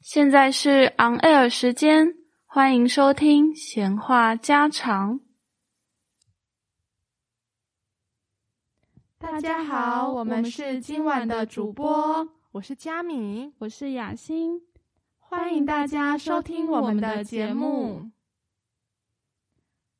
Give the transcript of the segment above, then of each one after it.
现在是 on air 时间，欢迎收听闲话家常。大家好，我们是今晚的主播，我是佳敏，我是雅欣，欢迎大家收听我们的节目。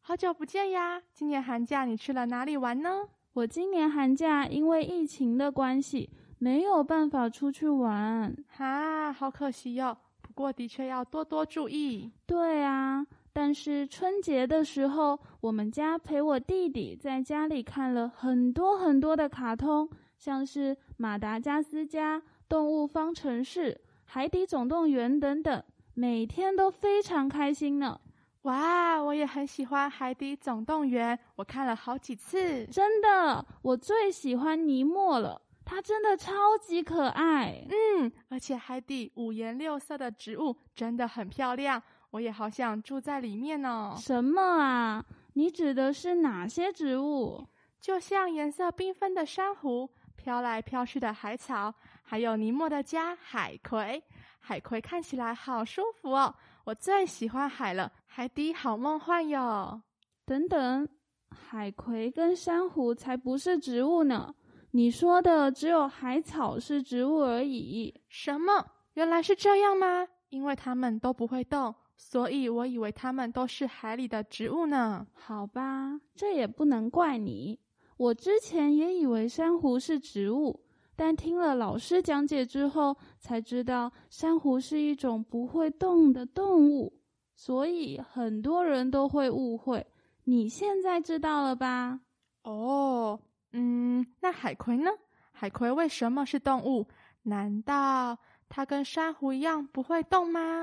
好久不见呀！今年寒假你去了哪里玩呢？我今年寒假因为疫情的关系，没有办法出去玩，哈，好可惜哟。不过的确要多多注意。对啊，但是春节的时候，我们家陪我弟弟在家里看了很多很多的卡通，像是《马达加斯加》《动物方程式》《海底总动员》等等，每天都非常开心呢。哇，我也很喜欢《海底总动员》，我看了好几次。真的，我最喜欢尼莫了，他真的超级可爱。嗯，而且海底五颜六色的植物真的很漂亮，我也好想住在里面哦。什么啊？你指的是哪些植物？就像颜色缤纷的珊瑚，飘来飘去的海草，还有尼莫的家海葵。海葵看起来好舒服哦。我最喜欢海了，海底好梦幻哟！等等，海葵跟珊瑚才不是植物呢。你说的只有海草是植物而已。什么？原来是这样吗？因为它们都不会动，所以我以为它们都是海里的植物呢。好吧，这也不能怪你。我之前也以为珊瑚是植物。但听了老师讲解之后，才知道珊瑚是一种不会动的动物，所以很多人都会误会。你现在知道了吧？哦，嗯，那海葵呢？海葵为什么是动物？难道它跟珊瑚一样不会动吗？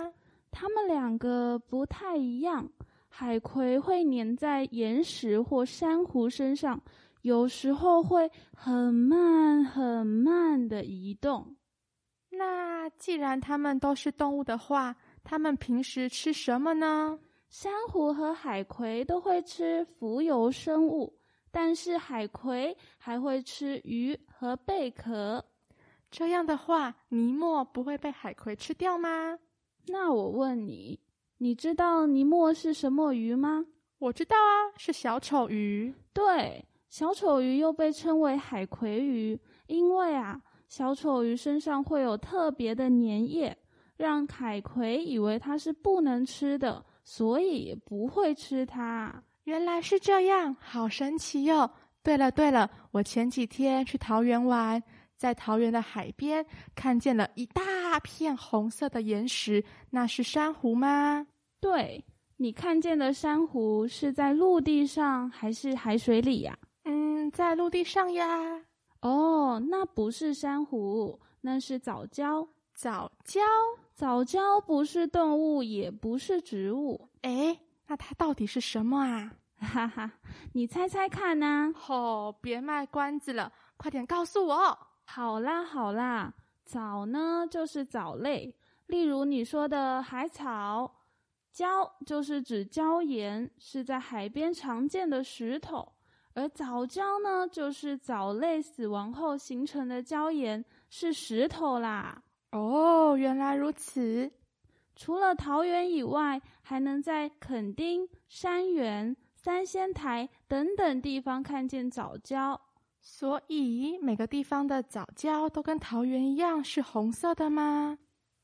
它们两个不太一样。海葵会粘在岩石或珊瑚身上。有时候会很慢很慢的移动。那既然它们都是动物的话，它们平时吃什么呢？珊瑚和海葵都会吃浮游生物，但是海葵还会吃鱼和贝壳。这样的话，尼莫不会被海葵吃掉吗？那我问你，你知道尼莫是什么鱼吗？我知道啊，是小丑鱼。对。小丑鱼又被称为海葵鱼，因为啊，小丑鱼身上会有特别的粘液，让海葵以为它是不能吃的，所以不会吃它。原来是这样，好神奇哟！对了对了，我前几天去桃园玩，在桃园的海边看见了一大片红色的岩石，那是珊瑚吗？对，你看见的珊瑚是在陆地上还是海水里呀？嗯，在陆地上呀。哦，那不是珊瑚，那是藻礁。藻礁，藻礁不是动物，也不是植物。哎，那它到底是什么啊？哈哈，你猜猜看呢？哦，别卖关子了，快点告诉我。好啦好啦，藻呢就是藻类，例如你说的海草。礁就是指礁岩，是在海边常见的石头。而藻礁呢，就是藻类死亡后形成的礁岩，是石头啦。哦，原来如此。除了桃园以外，还能在垦丁、山园、三仙台等等地方看见藻礁。所以，每个地方的藻礁都跟桃园一样是红色的吗？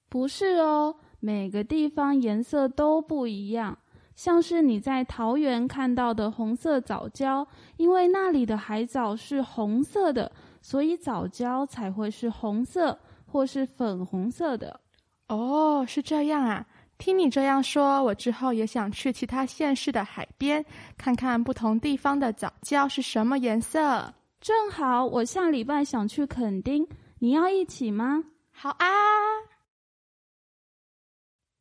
不是哦，每个地方颜色都不一样。像是你在桃园看到的红色藻礁，因为那里的海藻是红色的，所以藻礁才会是红色或是粉红色的。哦，是这样啊！听你这样说，我之后也想去其他县市的海边看看不同地方的早教是什么颜色。正好我下礼拜想去垦丁，你要一起吗？好啊！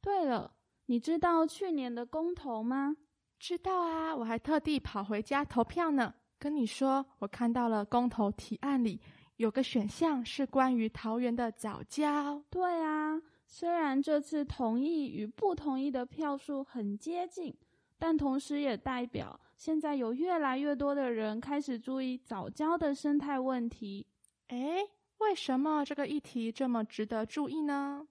对了。你知道去年的公投吗？知道啊，我还特地跑回家投票呢。跟你说，我看到了公投提案里有个选项是关于桃园的早教。对啊，虽然这次同意与不同意的票数很接近，但同时也代表现在有越来越多的人开始注意早教的生态问题。诶，为什么这个议题这么值得注意呢？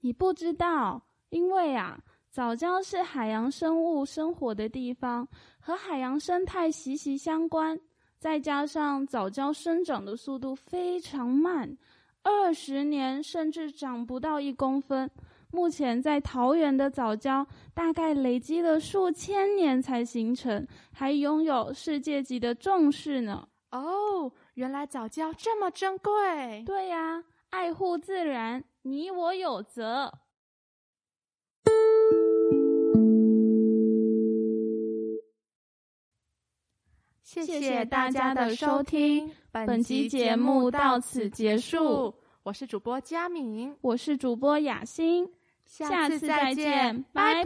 你不知道，因为啊，藻礁是海洋生物生活的地方，和海洋生态息息相关。再加上藻礁生长的速度非常慢，二十年甚至长不到一公分。目前在桃园的藻礁大概累积了数千年才形成，还拥有世界级的重视呢。哦，原来藻礁这么珍贵。对呀，爱护自然，你我有责。谢谢大家的收听，本集节目到此结束。我是主播佳敏，我是主播雅欣，下次再见，拜拜。